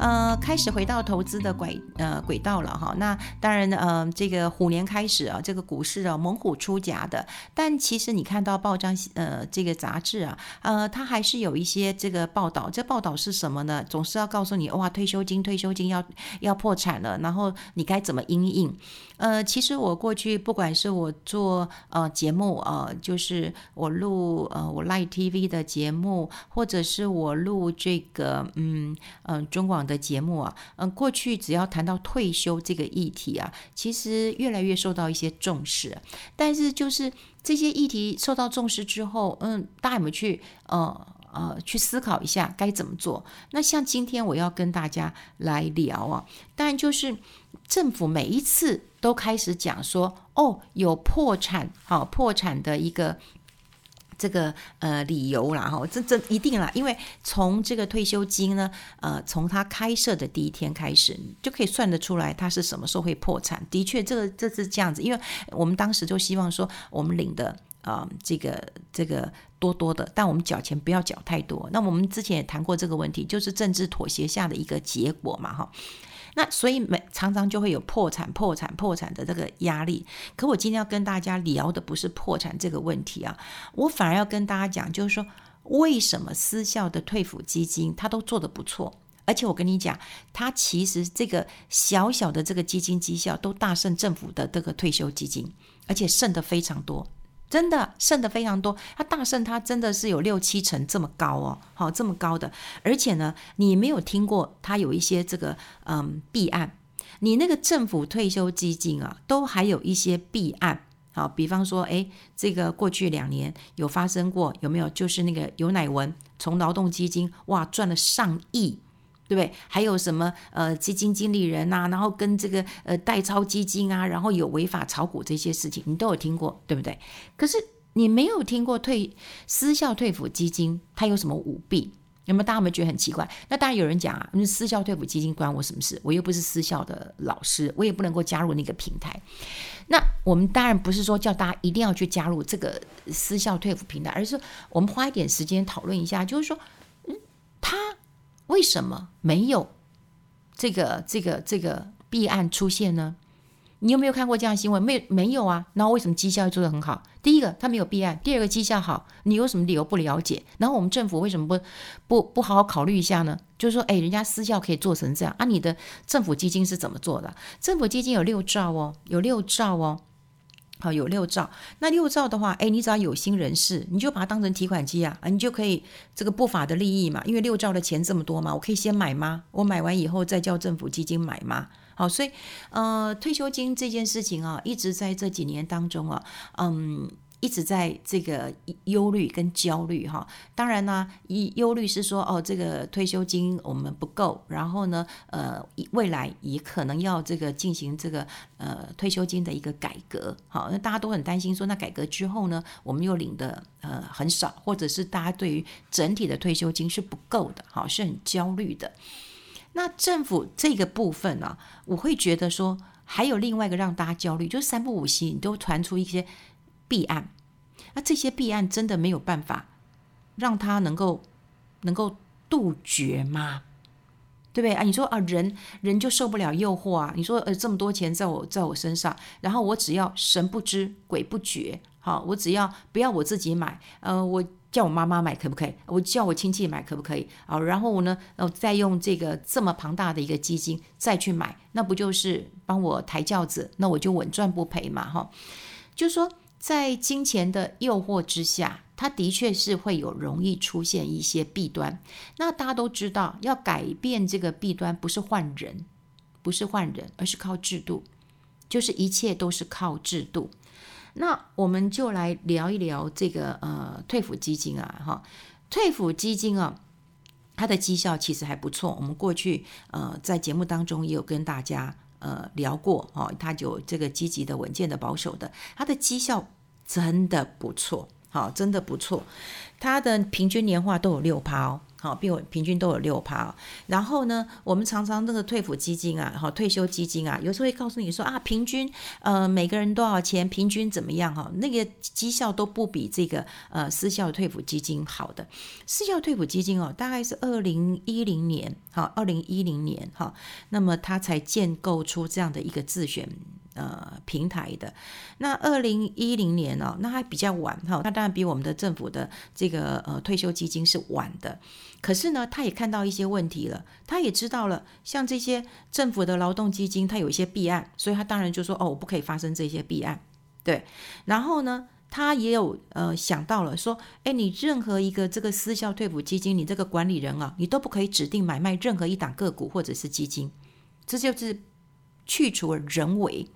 呃，开始回到投资的轨呃轨道了哈。那当然呢呃，这个虎年开始啊，这个股市啊猛虎出柙的。但其实你看到报章呃这个杂志啊，呃，它还是有一些这个报道。这报道是什么呢？总是要告诉你哇，退休金退休金要要破产了，然后你该怎么应应？呃，其实我过去不管是我做呃节目呃，就是我录呃我 Live TV 的节目，或者是我录这个嗯嗯、中广。的节目啊，嗯，过去只要谈到退休这个议题啊，其实越来越受到一些重视。但是就是这些议题受到重视之后，嗯，大家有没有去呃呃去思考一下该怎么做？那像今天我要跟大家来聊啊，当然就是政府每一次都开始讲说，哦，有破产，好，破产的一个。这个呃理由啦哈，这这一定啦，因为从这个退休金呢，呃，从它开设的第一天开始，就可以算得出来它是什么时候会破产。的确，这个这是这样子，因为我们当时就希望说，我们领的啊、这个这个多多的，但我们缴钱不要缴太多。那我们之前也谈过这个问题，就是政治妥协下的一个结果嘛哈。那所以每常常就会有破产、破产、破产的这个压力。可我今天要跟大家聊的不是破产这个问题啊，我反而要跟大家讲，就是说为什么私校的退抚基金它都做得不错，而且我跟你讲，它其实这个小小的这个基金绩效都大胜政府的这个退休基金，而且胜得非常多。真的剩的非常多，它大剩它真的是有六七成这么高哦，好这么高的，而且呢，你没有听过它有一些这个嗯弊案，你那个政府退休基金啊，都还有一些弊案，好，比方说，哎，这个过去两年有发生过有没有？就是那个尤乃文从劳动基金哇赚了上亿。对不对？还有什么呃基金经理人呐、然后跟这个呃代操基金啊，然后有违法炒股这些事情，你都有听过，对不对？可是你没有听过退私校退抚基金它有什么舞弊？有没有？大家有没有觉得很奇怪？那当然有人讲啊，那私校退抚基金关我什么事？我又不是私校的老师，我也不能够加入那个平台。那我们当然不是说叫大家一定要去加入这个私校退抚平台，而是我们花一点时间讨论一下，就是说，嗯，他。为什么没有这个这个这个弊案出现呢？你有没有看过这样的新闻？没没有啊？然后为什么绩效做得很好？第一个，他没有弊案；第二个，绩效好。你有什么理由不了解？然后我们政府为什么不不不好好考虑一下呢？就是说，哎，人家私校可以做成这样啊？你的政府基金是怎么做的？政府基金有六兆哦，有六兆哦。好，有六兆，那六兆的话，哎，你只要有心人士，你就把它当成提款机啊，啊，你就可以这个不法的利益嘛，因为六兆的钱这么多嘛，我可以先买吗？我买完以后再叫政府基金买吗？好，所以呃，退休金这件事情啊，一直在这几年当中啊，嗯。一直在这个忧虑跟焦虑哈，当然呢，忧忧虑是说哦，这个退休金我们不够，然后呢，呃，未来也可能要这个进行这个呃退休金的一个改革，好，那大家都很担心说，那改革之后呢，我们又领的呃很少，或者是大家对于整体的退休金是不够的，好，是很焦虑的。那政府这个部分呢，啊，我会觉得说，还有另外一个让大家焦虑，就是三不五时你都传出一些。弊案，那这些弊案真的没有办法让他能够能够杜绝吗？对不对啊？你说啊，人人就受不了诱惑啊？你说呃，这么多钱在我在我身上，然后我只要神不知鬼不觉，好，我只要不要我自己买，呃，我叫我妈妈买可不可以？我叫我亲戚买可不可以？好，然后我呢，呃，再用这个这么庞大的一个基金再去买，那不就是帮我抬轿子？那我就稳赚不赔嘛？哈，就是说。在金钱的诱惑之下，它的确是会有容易出现一些弊端。那大家都知道，要改变这个弊端，不是换人，不是换人，而是靠制度，就是一切都是靠制度。那我们就来聊一聊这个呃退抚基金啊，哈，退抚基金啊，它的绩效其实还不错。我们过去呃在节目当中也有跟大家。呃，聊过哦，它有这个积极的、稳健的、保守的，它的绩效真的不错，好，真的不错，它的平均年化都有六趴哦，好，比我平均都有六趴。然后呢，我们常常那个退抚基金啊，好，退休基金啊，有时候会告诉你说啊，平均呃每个人多少钱，平均怎么样哈？那个绩效都不比这个呃私校退抚基金好的。私校退抚基金哦，大概是二零一零年，好，二零一零年哈，那么它才建构出这样的一个自选。呃，平台的那二零一零年哦，那还比较晚哈，那当然比我们的政府的这个呃退休基金是晚的。可是呢，他也看到一些问题了，他也知道了，像这些政府的劳动基金，它有一些弊案，所以他当然就说哦，我不可以发生这些弊案。对，然后呢，他也有呃想到了说，哎，你任何一个这个私校退抚基金，你这个管理人啊，你都不可以指定买卖任何一档个股或者是基金，这就是去除了人为。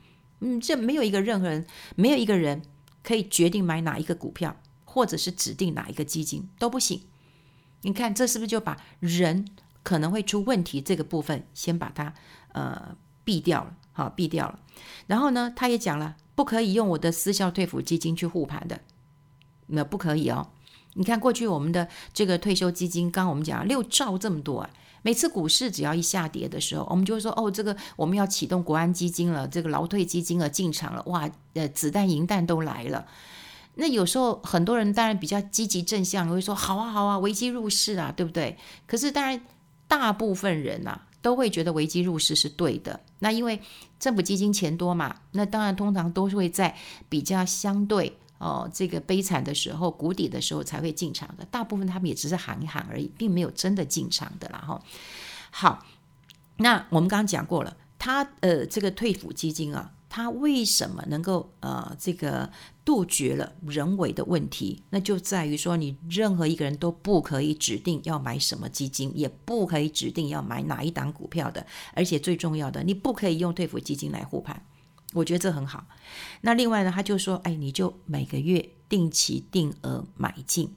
嗯，这没有一个任何人，没有一个人可以决定买哪一个股票，或者是指定哪一个基金都不行。你看，这是不是就把人可能会出问题这个部分先把它呃避掉了？好，避掉了。然后呢，他也讲了，不可以用我的私校退抚基金去护盘的，那不可以哦。你看过去我们的这个退休基金，刚刚我们讲六兆这么多啊。每次股市只要一下跌的时候，我们就会说哦，这个我们要启动国安基金了，这个劳退基金了，进场了，哇，呃，子弹银弹都来了。那有时候很多人当然比较积极正向，会说好啊好啊，危机入市啊，对不对？可是当然大部分人呐、啊、都会觉得危机入市是对的。那因为政府基金钱多嘛，那当然通常都是会在比较相对。哦，这个悲惨的时候，谷底的时候才会进场的。大部分他们也只是喊一喊而已，并没有真的进场的啦。哈，好，那我们刚刚讲过了，他呃，这个退抚基金啊，他为什么能够呃，这个杜绝了人为的问题？那就在于说，你任何一个人都不可以指定要买什么基金，也不可以指定要买哪一档股票的，而且最重要的，你不可以用退抚基金来护盘。我觉得这很好。那另外呢，他就说：“哎，你就每个月定期定额买进，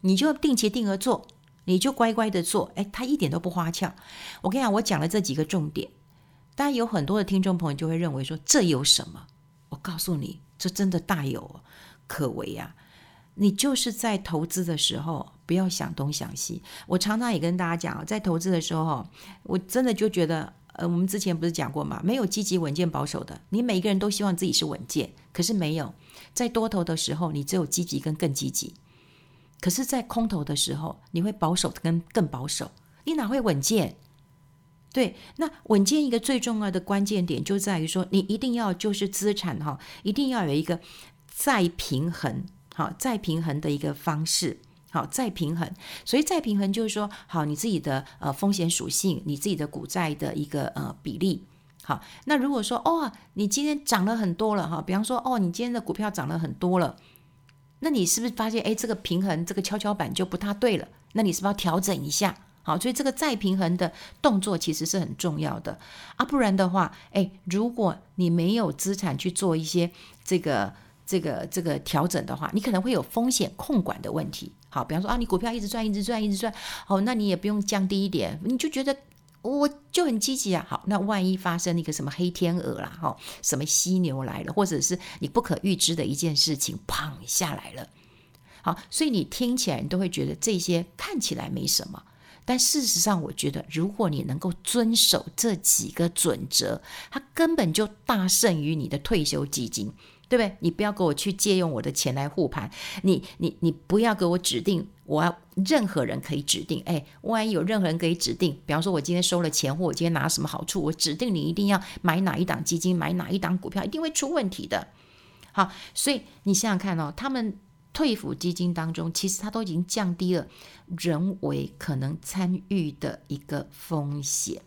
你就定期定额做，你就乖乖的做。哎，他一点都不花俏。我跟你讲，我讲了这几个重点，当然有很多的听众朋友就会认为说，这有什么？我告诉你，这真的大有可为呀！你就是在投资的时候，不要想东想西。我常常也跟大家讲，在投资的时候，我真的就觉得。”呃，我们之前不是讲过吗？没有积极稳健保守的，你每一个人都希望自己是稳健，可是没有在多头的时候，你只有积极跟更积极；可是，在空头的时候，你会保守跟更保守，你哪会稳健？对，那稳健一个最重要的关键点就在于说，你一定要就是资产哈，一定要有一个再平衡，好，再平衡的一个方式。好，再平衡，所以再平衡就是说，好，你自己的呃风险属性，你自己的股债的一个呃比例。好，那如果说哦，你今天涨了很多了哈，比方说哦，你今天的股票涨了很多了，那你是不是发现哎，这个平衡这个跷跷板就不太对了？那你是不是要调整一下？好，所以这个再平衡的动作其实是很重要的啊，不然的话，哎，如果你没有资产去做一些这个。这个这个调整的话，你可能会有风险控管的问题。好，比方说啊，你股票一直赚，一直赚，一直赚，好，那你也不用降低一点，你就觉得我就很积极啊。好，那万一发生一个什么黑天鹅啦，哈，什么犀牛来了，或者是你不可预知的一件事情，砰下来了。好，所以你听起来你都会觉得这些看起来没什么，但事实上，我觉得如果你能够遵守这几个准则，它根本就大胜于你的退休基金。对不对？你不要给我去借用我的钱来护盘，你你你不要给我指定，我要任何人可以指定。哎，万一有任何人可以指定，比方说我今天收了钱，或我今天拿什么好处，我指定你一定要买哪一档基金，买哪一档股票，一定会出问题的。好，所以你想想看哦，他们退抚基金当中，其实它都已经降低了人为可能参与的一个风险。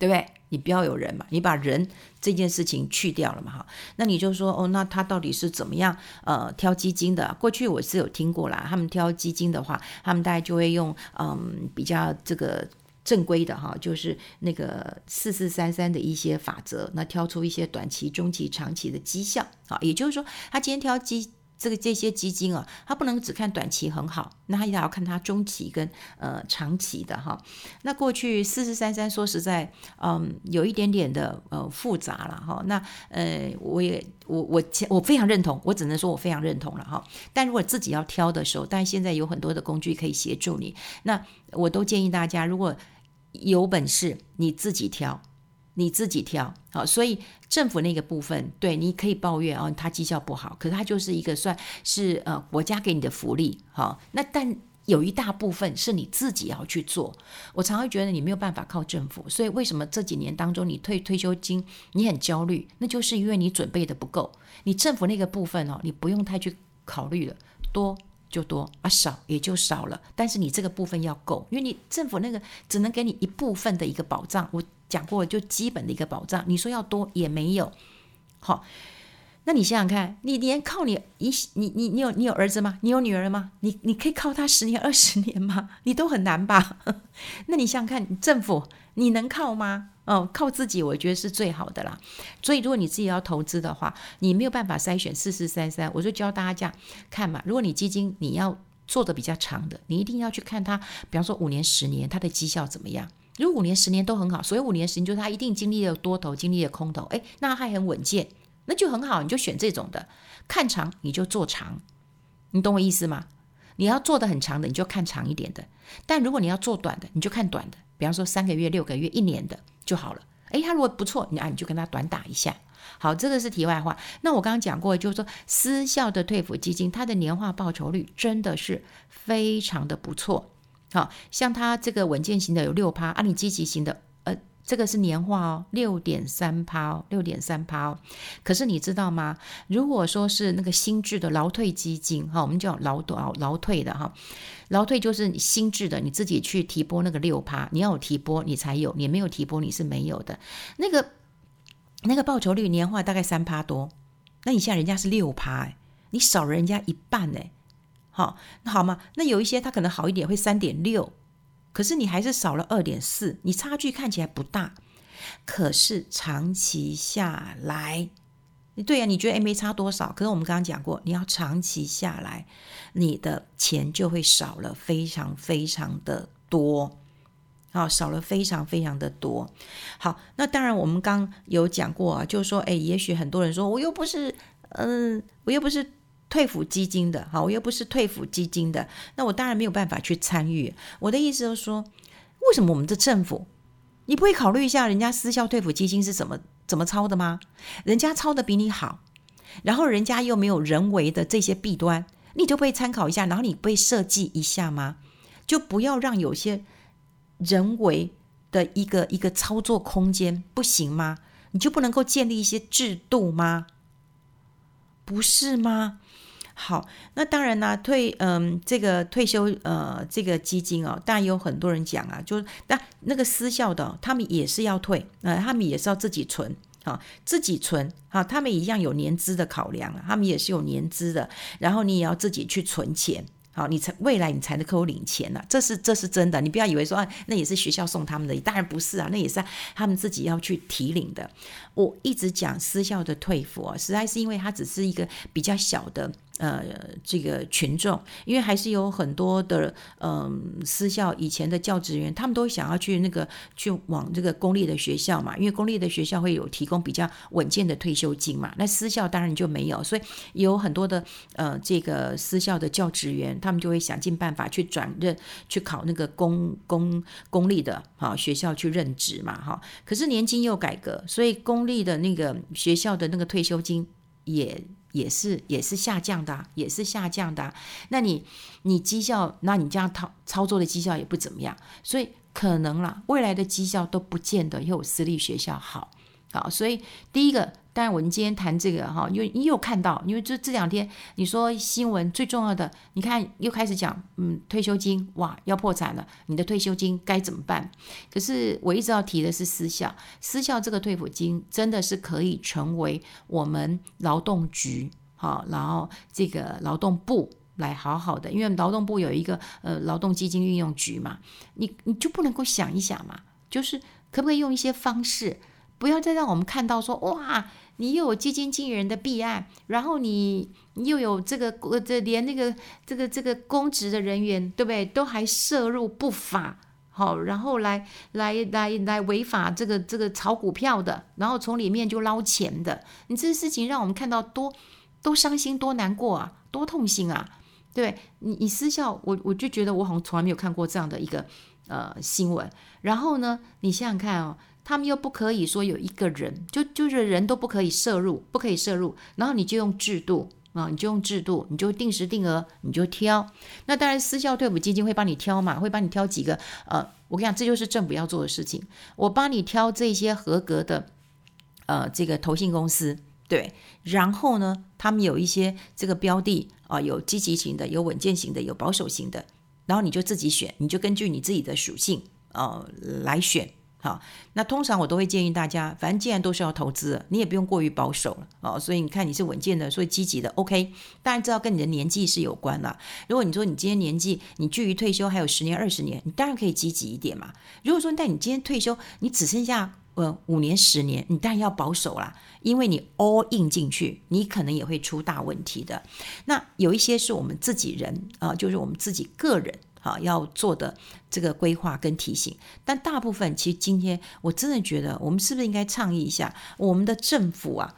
对不对？你不要有人嘛，你把人这件事情去掉了嘛，哈，那你就说哦，那他到底是怎么样呃挑基金的？过去我是有听过啦，他们挑基金的话，他们大概就会用嗯比较这个正规的哈，就是那个四四三三的一些法则，那挑出一些短期、中期、长期的绩效啊，也就是说，他今天挑基这个这些基金啊，它不能只看短期很好，那它也要看它中期跟呃长期的哈。那过去四四三三说实在，嗯，有一点点的呃复杂了哈。那呃，我也我我我非常认同，我只能说我非常认同了哈。但如果自己要挑的时候，但现在有很多的工具可以协助你，那我都建议大家，如果有本事你自己挑。你自己挑好，所以政府那个部分，对，你可以抱怨哦，他绩效不好，可是他就是一个算是呃国家给你的福利，好，那但有一大部分是你自己要去做。我常会觉得你没有办法靠政府，所以为什么这几年当中你退退休金你很焦虑？那就是因为你准备的不够。你政府那个部分哦，你不用太去考虑了，多就多啊，少也就少了。但是你这个部分要够，因为你政府那个只能给你一部分的一个保障。我。讲过就基本的一个保障，你说要多也没有，好，那你想想看，你连靠你一你你你有你有儿子吗？你有女儿吗？你你可以靠他十年二十年吗？你都很难吧？那你想想看，政府你能靠吗？哦，靠自己，我觉得是最好的啦。所以如果你自己要投资的话，你没有办法筛选四四三三，我就教大家这样看嘛。如果你基金你要做的比较长的，你一定要去看它，比方说五年十年，它的绩效怎么样？如果五年、十年都很好，所以五年、十年就是他一定经历了多头，经历了空头，诶，那还很稳健，那就很好，你就选这种的。看长你就做长，你懂我意思吗？你要做的很长的，你就看长一点的。但如果你要做短的，你就看短的，比方说三个月、六个月、一年的就好了。诶，他如果不错，你啊你就跟他短打一下。好，这个是题外话。那我刚刚讲过，就是说私校的退抚基金，它的年化报酬率真的是非常的不错。好像它这个稳健型的有六趴，啊，你积极型的，呃，这个是年化哦，六点三趴哦，六点三趴哦。可是你知道吗？如果说是那个新制的劳退基金，哈，我们叫劳劳劳退的哈，劳退就是你新制的，你自己去提拨那个六趴，你要有提拨你才有，你没有提拨你是没有的。那个那个报酬率年化大概三趴多，那你现在人家是六趴，你少了人家一半哎。好，那好吗？那有一些它可能好一点，会三点六，可是你还是少了二点四，你差距看起来不大，可是长期下来，对呀，你觉得诶没差多少？可是我们刚刚讲过，你要长期下来，你的钱就会少了非常非常的多，好，少了非常非常的多。好，那当然我们刚有讲过啊，就是说，诶，也许很多人说，我又不是，嗯，我又不是。退抚基金的，好，我又不是退抚基金的，那我当然没有办法去参与。我的意思就是说，为什么我们的政府，你不会考虑一下人家私校退抚基金是怎么怎么操的吗？人家操的比你好，然后人家又没有人为的这些弊端，你就不会参考一下，然后你不会设计一下吗？就不要让有些人为的一个一个操作空间，不行吗？你就不能够建立一些制度吗？不是吗？好，那当然呢，退嗯，这个退休呃，这个基金哦，当然有很多人讲啊，就是那那个私校的，他们也是要退，呃，他们也是要自己存，啊，自己存，啊，他们一样有年资的考量，他们也是有年资的，然后你也要自己去存钱，好，你才未来你才能够领钱呢，这是这是真的，你不要以为说啊，那也是学校送他们的，当然不是啊，那也是他们自己要去提领的。我一直讲私校的退抚啊，实在是因为它只是一个比较小的。呃，这个群众，因为还是有很多的，嗯、私校以前的教职员，他们都想要去那个去往这个公立的学校嘛，因为公立的学校会有提供比较稳健的退休金嘛，那私校当然就没有，所以有很多的呃，这个私校的教职员，他们就会想尽办法去转任，去考那个公公公立的哈学校去任职嘛，哈，可是年金又改革，所以公立的那个学校的那个退休金也。也是也是下降的，也是下降的。那你你绩效，那你这样操操作的绩效也不怎么样，所以可能啦，未来的绩效都不见得有私立学校好。好，所以第一个。但我们今天谈这个哈，因为你又看到，因为这这两天你说新闻最重要的，你看又开始讲，嗯，退休金哇要破产了，你的退休金该怎么办？可是我一直要提的是私校，私校这个退抚金真的是可以成为我们劳动局好，然后这个劳动部来好好的，因为劳动部有一个呃劳动基金运用局嘛，你你就不能够想一想嘛，就是可不可以用一些方式，不要再让我们看到说哇。你又有基金经理人的弊案，然后你你又有这个呃这连那个这个这个公职的人员，对不对？都还涉入不法，好，然后来来来来违法这个这个炒股票的，然后从里面就捞钱的，你这事情让我们看到多多伤心，多难过啊，多痛心啊！对你，你私校，我我就觉得我好像从来没有看过这样的一个呃新闻。然后呢，你想想看哦，他们又不可以说有一个人，就就是人都不可以摄入，不可以摄入。然后你就用制度啊，你就用制度，你就定时定额，你就挑。那当然，私校退辅基金会帮你挑嘛，会帮你挑几个。呃，我跟你讲，这就是政府要做的事情。我帮你挑这些合格的呃这个投信公司。对，然后呢，他们有一些这个标的啊、有积极型的，有稳健型的，有保守型的，然后你就自己选，你就根据你自己的属性呃来选。好，那通常我都会建议大家，反正既然都是要投资，你也不用过于保守了哦。所以你看你是稳健的，所以积极的，OK。当然知道跟你的年纪是有关了。如果你说你今天年纪，你距离退休还有十年、二十年，你当然可以积极一点嘛。如果说但你今天退休，你只剩下。呃，五年、十年，你当然要保守啦，因为你 all in 进去，你可能也会出大问题的。那有一些是我们自己人啊、就是我们自己个人啊要做的这个规划跟提醒。但大部分，其实今天我真的觉得，我们是不是应该倡议一下我们的政府啊，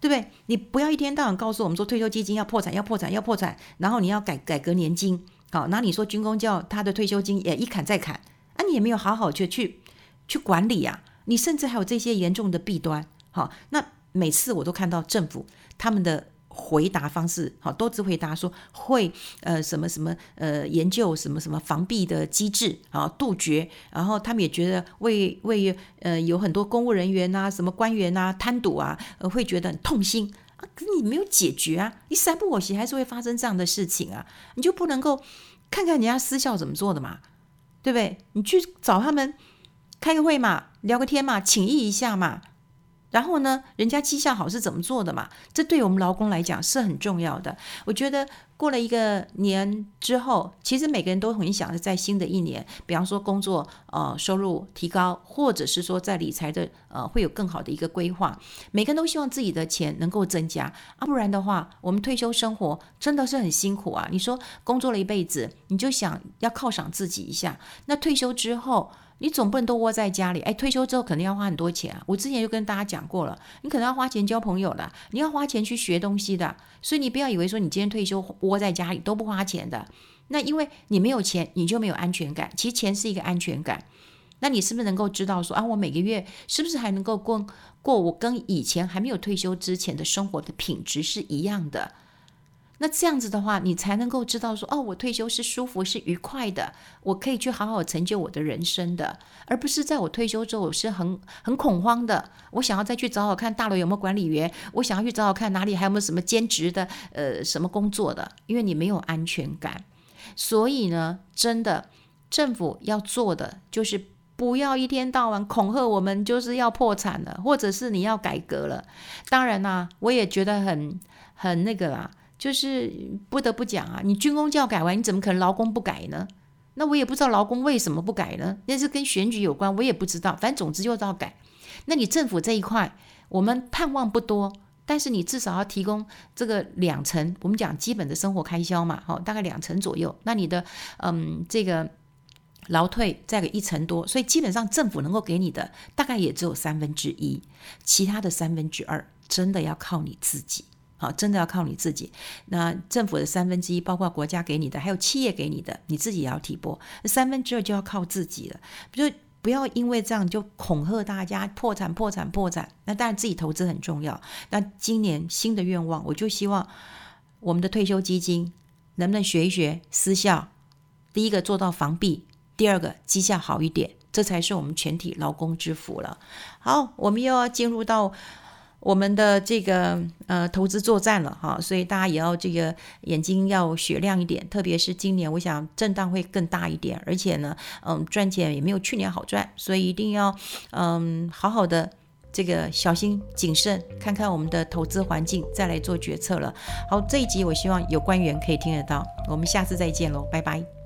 对不对？你不要一天到晚告诉我们说退休基金要破产、要破产、要破产，然后你要改改革年金，好，那你说军公教他的退休金也一砍再砍，啊，你也没有好好去去去管理呀、你甚至还有这些严重的弊端，好，那每次我都看到政府他们的回答方式，好，都只回答说会呃什么什么呃研究什么什么防弊的机制啊，杜绝，然后他们也觉得为为呃有很多公务人员呐、什么官员呐贪赌啊，会觉得很痛心啊，可是你没有解决啊，你三不五时还是会发生这样的事情啊，你就不能够看看人家私校怎么做的嘛，对不对？你去找他们。开个会嘛，聊个天嘛，请益一下嘛。然后呢，人家绩效好是怎么做的嘛？这对我们劳工来讲是很重要的。我觉得过了一个年之后，其实每个人都很想在新的一年，比方说工作呃收入提高，或者是说在理财的呃会有更好的一个规划。每个人都希望自己的钱能够增加啊，不然的话，我们退休生活真的是很辛苦啊。你说工作了一辈子，你就想要犒赏自己一下，那退休之后。你总不能都窝在家里，哎，退休之后肯定要花很多钱啊！我之前就跟大家讲过了，你可能要花钱交朋友了，你要花钱去学东西的，所以你不要以为说你今天退休窝在家里都不花钱的，那因为你没有钱，你就没有安全感。其实钱是一个安全感，那你是不是能够知道说啊，我每个月是不是还能够过过我跟以前还没有退休之前的生活的品质是一样的？那这样子的话，你才能够知道说，哦，我退休是舒服、是愉快的，我可以去好好成就我的人生的，而不是在我退休之后我是很很恐慌的。我想要再去找找看大楼有没有管理员，我想要去找找看哪里还有没有什么兼职的，呃，什么工作的，因为你没有安全感。所以呢，真的，政府要做的就是不要一天到晚恐吓我们，就是要破产了，或者是你要改革了。当然啦、我也觉得很很那个啦。就是不得不讲啊，你军公教改完，你怎么可能劳工不改呢？那我也不知道劳工为什么不改呢？那是跟选举有关，我也不知道。反正总之就是要改。那你政府这一块，我们盼望不多，但是你至少要提供这个两成，我们讲基本的生活开销嘛，好，大概两成左右。那你的嗯，这个劳退再给一成多，所以基本上政府能够给你的大概也只有三分之一，其他的三分之二真的要靠你自己。好，真的要靠你自己。那政府的三分之一，包括国家给你的，还有企业给你的，你自己也要提拨。三分之二就要靠自己了。就不要因为这样就恐吓大家破产、破产、破产。那当然自己投资很重要。那今年新的愿望，我就希望我们的退休基金能不能学一学私校。第一个做到防弊，第二个绩效好一点，这才是我们全体劳工之福了。好，我们又要进入到。我们的这个呃投资作战了哈，所以大家也要这个眼睛要雪亮一点，特别是今年，我想震荡会更大一点，而且呢，嗯，赚钱也没有去年好赚，所以一定要嗯好好的这个小心谨慎，看看我们的投资环境，再来做决策了。好，这一集我希望有官员可以听得到，我们下次再见喽，拜拜。